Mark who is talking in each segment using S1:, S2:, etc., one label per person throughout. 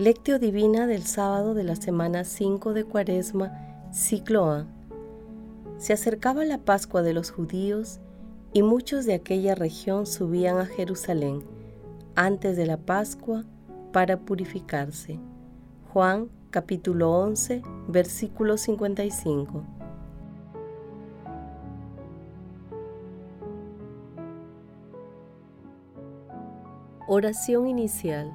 S1: Lectio Divina del sábado de la semana 5 de Cuaresma, ciclo A. Se acercaba la Pascua de los judíos y muchos de aquella región subían a Jerusalén antes de la Pascua para purificarse. Juan capítulo 11, versículo 55. Oración inicial.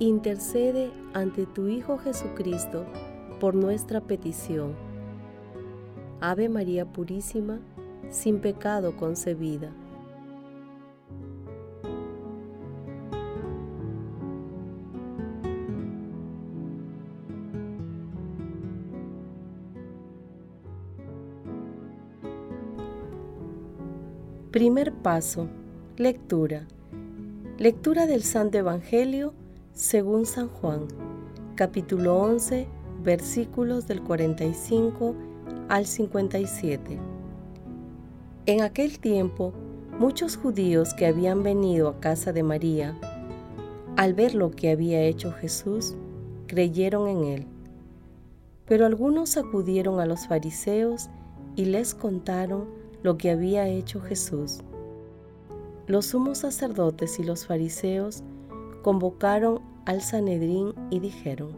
S1: intercede ante tu Hijo Jesucristo por nuestra petición. Ave María Purísima, sin pecado concebida. Primer paso. Lectura. Lectura del Santo Evangelio según San Juan, capítulo 11, versículos del 45 al 57. En aquel tiempo, muchos judíos que habían venido a casa de María, al ver lo que había hecho Jesús, creyeron en él. Pero algunos acudieron a los fariseos y les contaron lo que había hecho Jesús. Los sumos sacerdotes y los fariseos convocaron al Sanedrín y dijeron,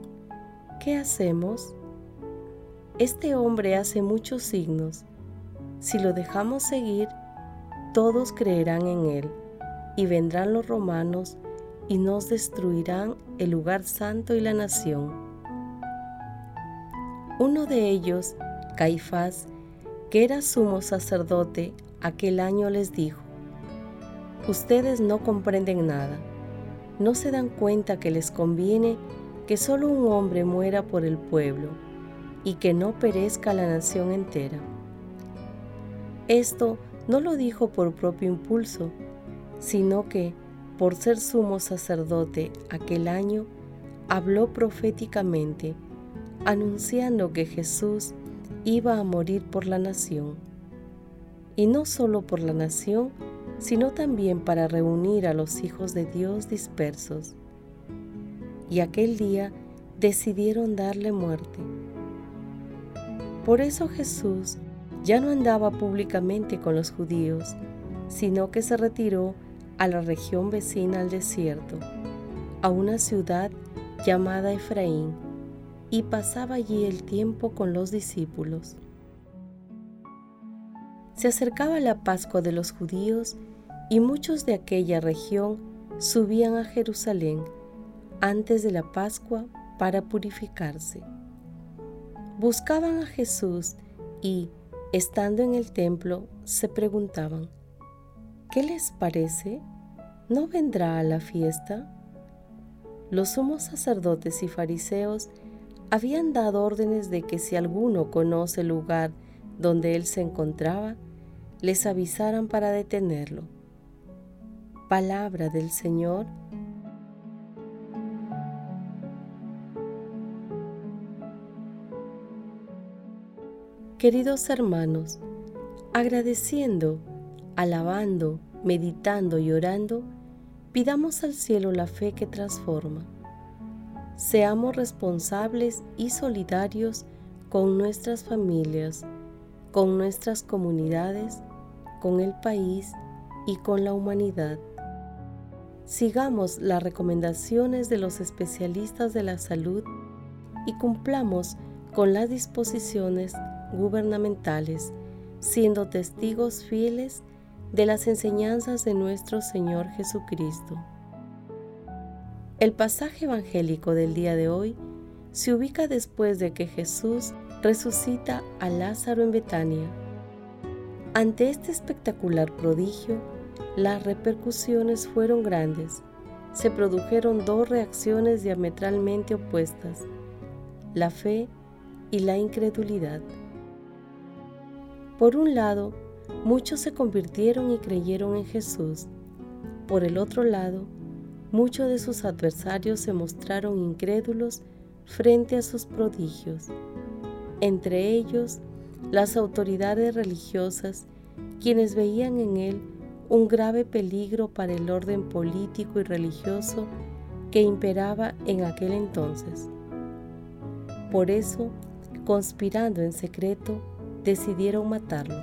S1: ¿qué hacemos? Este hombre hace muchos signos. Si lo dejamos seguir, todos creerán en él, y vendrán los romanos y nos destruirán el lugar santo y la nación. Uno de ellos, Caifás, que era sumo sacerdote, aquel año les dijo, Ustedes no comprenden nada no se dan cuenta que les conviene que solo un hombre muera por el pueblo y que no perezca la nación entera. Esto no lo dijo por propio impulso, sino que, por ser sumo sacerdote aquel año, habló proféticamente, anunciando que Jesús iba a morir por la nación. Y no solo por la nación, sino también para reunir a los hijos de Dios dispersos. Y aquel día decidieron darle muerte. Por eso Jesús ya no andaba públicamente con los judíos, sino que se retiró a la región vecina al desierto, a una ciudad llamada Efraín, y pasaba allí el tiempo con los discípulos. Se acercaba la Pascua de los judíos y muchos de aquella región subían a Jerusalén antes de la Pascua para purificarse. Buscaban a Jesús y, estando en el templo, se preguntaban, ¿qué les parece? ¿No vendrá a la fiesta? Los sumos sacerdotes y fariseos habían dado órdenes de que si alguno conoce el lugar donde él se encontraba, les avisaran para detenerlo. Palabra del Señor. Queridos hermanos, agradeciendo, alabando, meditando y orando, pidamos al cielo la fe que transforma. Seamos responsables y solidarios con nuestras familias, con nuestras comunidades, con el país y con la humanidad. Sigamos las recomendaciones de los especialistas de la salud y cumplamos con las disposiciones gubernamentales, siendo testigos fieles de las enseñanzas de nuestro Señor Jesucristo. El pasaje evangélico del día de hoy se ubica después de que Jesús resucita a Lázaro en Betania. Ante este espectacular prodigio, las repercusiones fueron grandes, se produjeron dos reacciones diametralmente opuestas, la fe y la incredulidad. Por un lado, muchos se convirtieron y creyeron en Jesús. Por el otro lado, muchos de sus adversarios se mostraron incrédulos frente a sus prodigios. Entre ellos, las autoridades religiosas, quienes veían en él un grave peligro para el orden político y religioso que imperaba en aquel entonces. Por eso, conspirando en secreto, decidieron matarlo.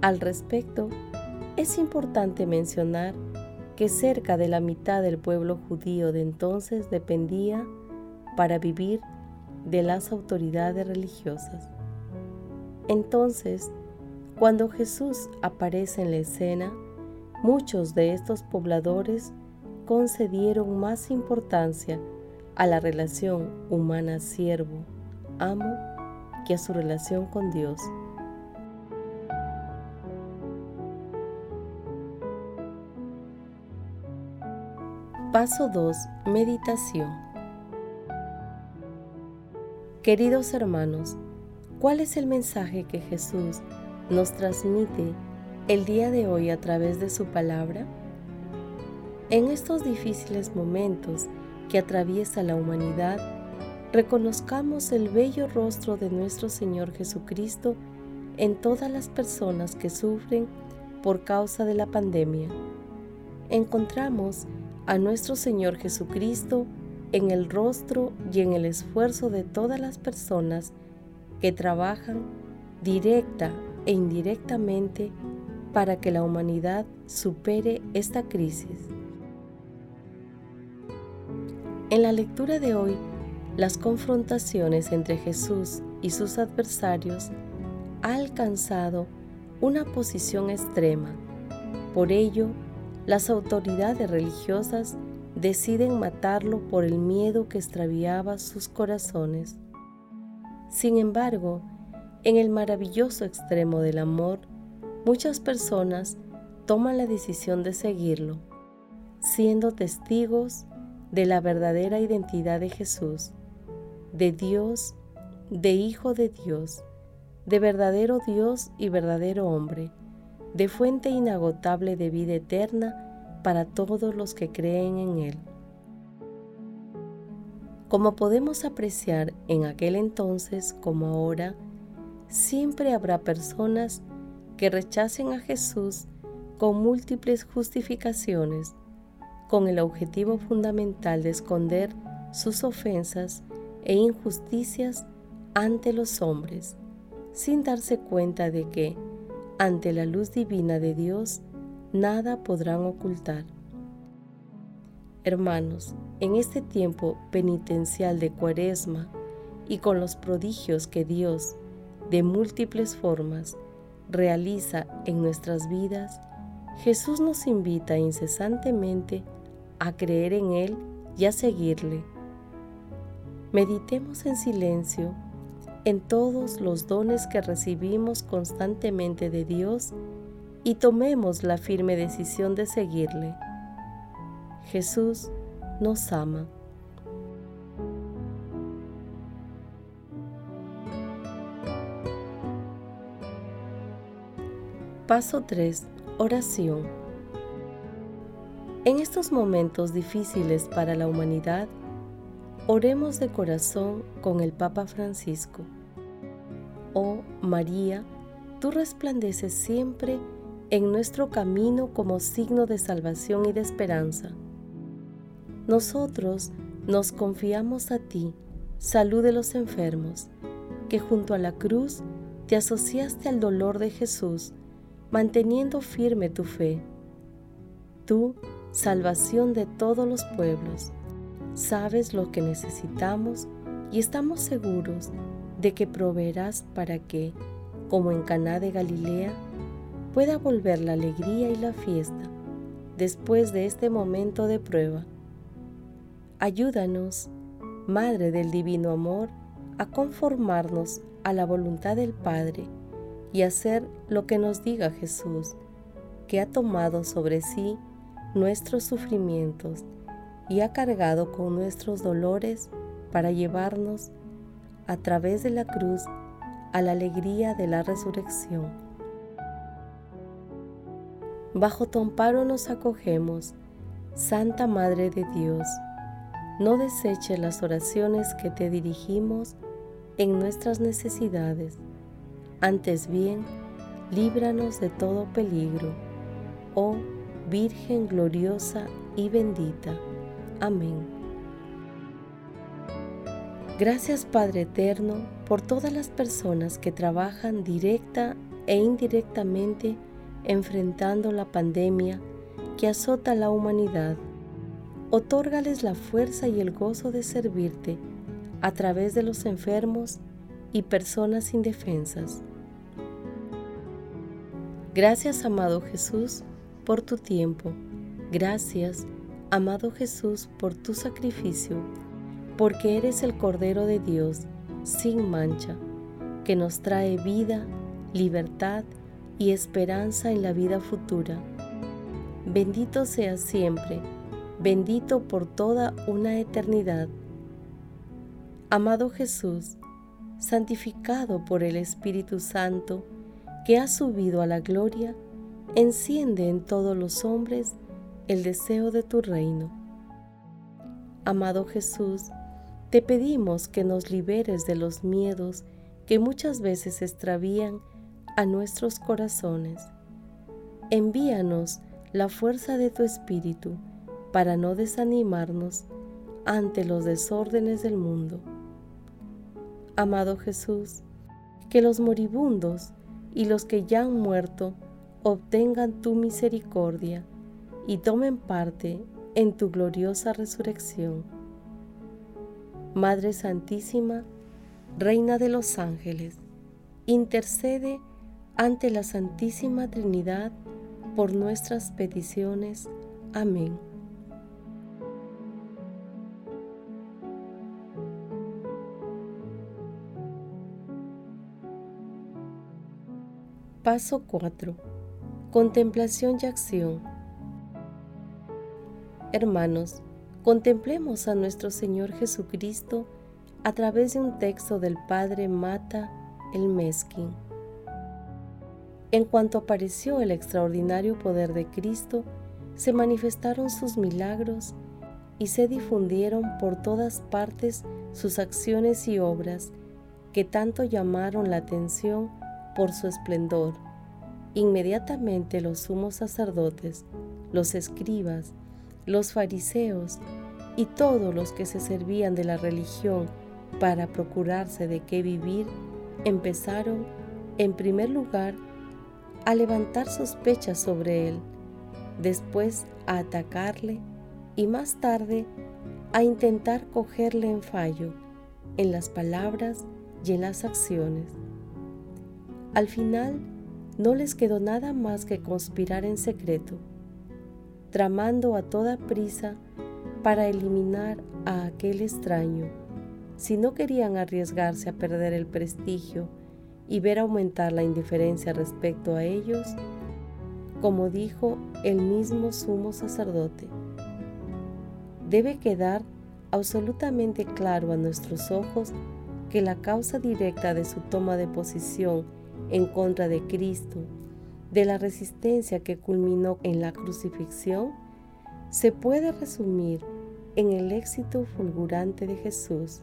S1: Al respecto, es importante mencionar que cerca de la mitad del pueblo judío de entonces dependía para vivir de las autoridades religiosas. Entonces, cuando Jesús aparece en la escena, muchos de estos pobladores concedieron más importancia a la relación humana siervo-amo que a su relación con Dios. Paso 2. Meditación. Queridos hermanos, ¿cuál es el mensaje que Jesús nos transmite el día de hoy a través de su palabra? En estos difíciles momentos que atraviesa la humanidad, reconozcamos el bello rostro de nuestro Señor Jesucristo en todas las personas que sufren por causa de la pandemia. Encontramos a nuestro Señor Jesucristo en el rostro y en el esfuerzo de todas las personas que trabajan directa e indirectamente para que la humanidad supere esta crisis. En la lectura de hoy, las confrontaciones entre Jesús y sus adversarios ha alcanzado una posición extrema. Por ello, las autoridades religiosas deciden matarlo por el miedo que extraviaba sus corazones. Sin embargo, en el maravilloso extremo del amor, muchas personas toman la decisión de seguirlo, siendo testigos de la verdadera identidad de Jesús, de Dios, de Hijo de Dios, de verdadero Dios y verdadero hombre, de fuente inagotable de vida eterna para todos los que creen en Él. Como podemos apreciar en aquel entonces como ahora, siempre habrá personas que rechacen a Jesús con múltiples justificaciones con el objetivo fundamental de esconder sus ofensas e injusticias ante los hombres, sin darse cuenta de que, ante la luz divina de Dios, nada podrán ocultar. Hermanos, en este tiempo penitencial de Cuaresma y con los prodigios que Dios, de múltiples formas, realiza en nuestras vidas, Jesús nos invita incesantemente a creer en Él y a seguirle. Meditemos en silencio en todos los dones que recibimos constantemente de Dios y tomemos la firme decisión de seguirle. Jesús nos ama. Paso 3. Oración. En estos momentos difíciles para la humanidad, oremos de corazón con el Papa Francisco. Oh María, tú resplandeces siempre en nuestro camino como signo de salvación y de esperanza. Nosotros nos confiamos a ti, salud de los enfermos, que junto a la cruz te asociaste al dolor de Jesús, manteniendo firme tu fe. Tú salvación de todos los pueblos. Sabes lo que necesitamos y estamos seguros de que proveerás para que, como en Caná de Galilea, pueda volver la alegría y la fiesta después de este momento de prueba. Ayúdanos, Madre del Divino Amor, a conformarnos a la voluntad del Padre y hacer lo que nos diga Jesús, que ha tomado sobre sí nuestros sufrimientos y ha cargado con nuestros dolores para llevarnos a través de la cruz a la alegría de la resurrección. Bajo tu amparo nos acogemos, Santa Madre de Dios. No deseches las oraciones que te dirigimos en nuestras necesidades. Antes bien, líbranos de todo peligro. Oh Virgen gloriosa y bendita. Amén. Gracias Padre Eterno por todas las personas que trabajan directa e indirectamente enfrentando la pandemia que azota la humanidad. Otórgales la fuerza y el gozo de servirte a través de los enfermos y personas indefensas. Gracias, amado Jesús, por tu tiempo. Gracias, amado Jesús, por tu sacrificio, porque eres el Cordero de Dios, sin mancha, que nos trae vida, libertad y esperanza en la vida futura. Bendito seas siempre, bendito por toda una eternidad. Amado Jesús, santificado por el Espíritu Santo, que ha subido a la gloria, enciende en todos los hombres el deseo de tu reino. Amado Jesús, te pedimos que nos liberes de los miedos que muchas veces extravían a nuestros corazones. Envíanos la fuerza de tu Espíritu para no desanimarnos ante los desórdenes del mundo. Amado Jesús, que los moribundos y los que ya han muerto obtengan tu misericordia y tomen parte en tu gloriosa resurrección. Madre Santísima, Reina de los ángeles, intercede ante la Santísima Trinidad por nuestras peticiones. Amén. Paso 4. Contemplación y acción. Hermanos, contemplemos a nuestro Señor Jesucristo a través de un texto del Padre Mata el Mesquín. En cuanto apareció el extraordinario poder de Cristo, se manifestaron sus milagros y se difundieron por todas partes sus acciones y obras que tanto llamaron la atención por su esplendor. Inmediatamente los sumos sacerdotes, los escribas, los fariseos y todos los que se servían de la religión para procurarse de qué vivir, empezaron, en primer lugar, a levantar sospechas sobre él, después a atacarle y más tarde a intentar cogerle en fallo en las palabras y en las acciones. Al final, no les quedó nada más que conspirar en secreto tramando a toda prisa para eliminar a aquel extraño. Si no querían arriesgarse a perder el prestigio y ver aumentar la indiferencia respecto a ellos, como dijo el mismo sumo sacerdote, debe quedar absolutamente claro a nuestros ojos que la causa directa de su toma de posición en contra de Cristo de la resistencia que culminó en la crucifixión se puede resumir en el éxito fulgurante de Jesús.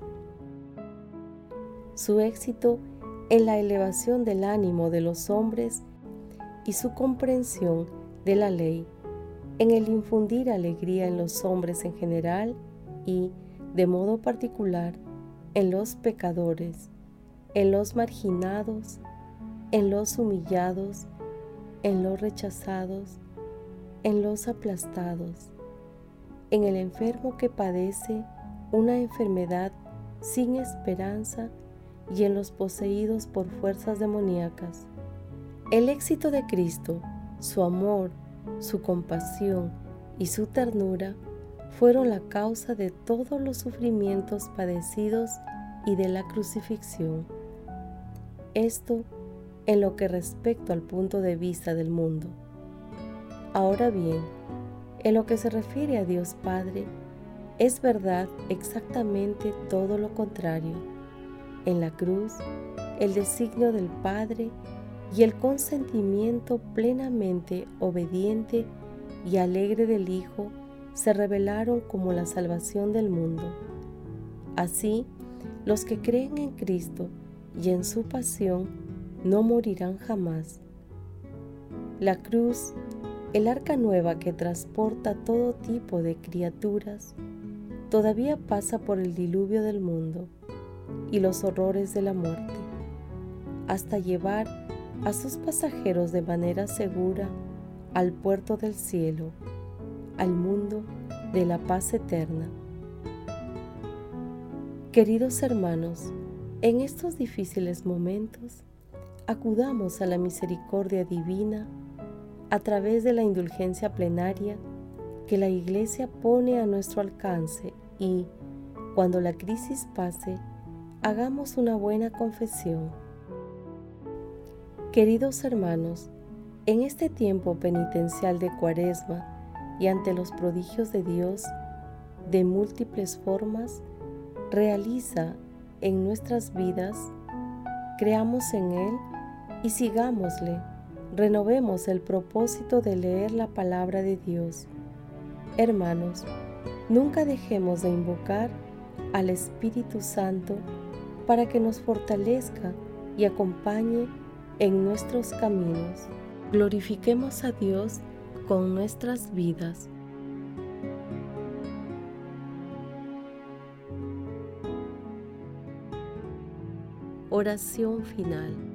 S1: Su éxito en la elevación del ánimo de los hombres y su comprensión de la ley, en el infundir alegría en los hombres en general y, de modo particular, en los pecadores, en los marginados, en los humillados, en los rechazados, en los aplastados, en el enfermo que padece una enfermedad sin esperanza y en los poseídos por fuerzas demoníacas. El éxito de Cristo, su amor, su compasión y su ternura fueron la causa de todos los sufrimientos padecidos y de la crucifixión. Esto en lo que respecta al punto de vista del mundo. Ahora bien, en lo que se refiere a Dios Padre, es verdad exactamente todo lo contrario. En la cruz, el designio del Padre y el consentimiento plenamente obediente y alegre del Hijo se revelaron como la salvación del mundo. Así, los que creen en Cristo y en su pasión no morirán jamás. La cruz, el arca nueva que transporta todo tipo de criaturas, todavía pasa por el diluvio del mundo y los horrores de la muerte, hasta llevar a sus pasajeros de manera segura al puerto del cielo, al mundo de la paz eterna. Queridos hermanos, en estos difíciles momentos, acudamos a la misericordia divina a través de la indulgencia plenaria que la Iglesia pone a nuestro alcance y, cuando la crisis pase, hagamos una buena confesión. Queridos hermanos, en este tiempo penitencial de Cuaresma y ante los prodigios de Dios de múltiples formas, realiza en nuestras vidas, creamos en Él y sigámosle, renovemos el propósito de leer la palabra de Dios. Hermanos, nunca dejemos de invocar al Espíritu Santo para que nos fortalezca y acompañe en nuestros caminos. Glorifiquemos a Dios con nuestras vidas. Oración final.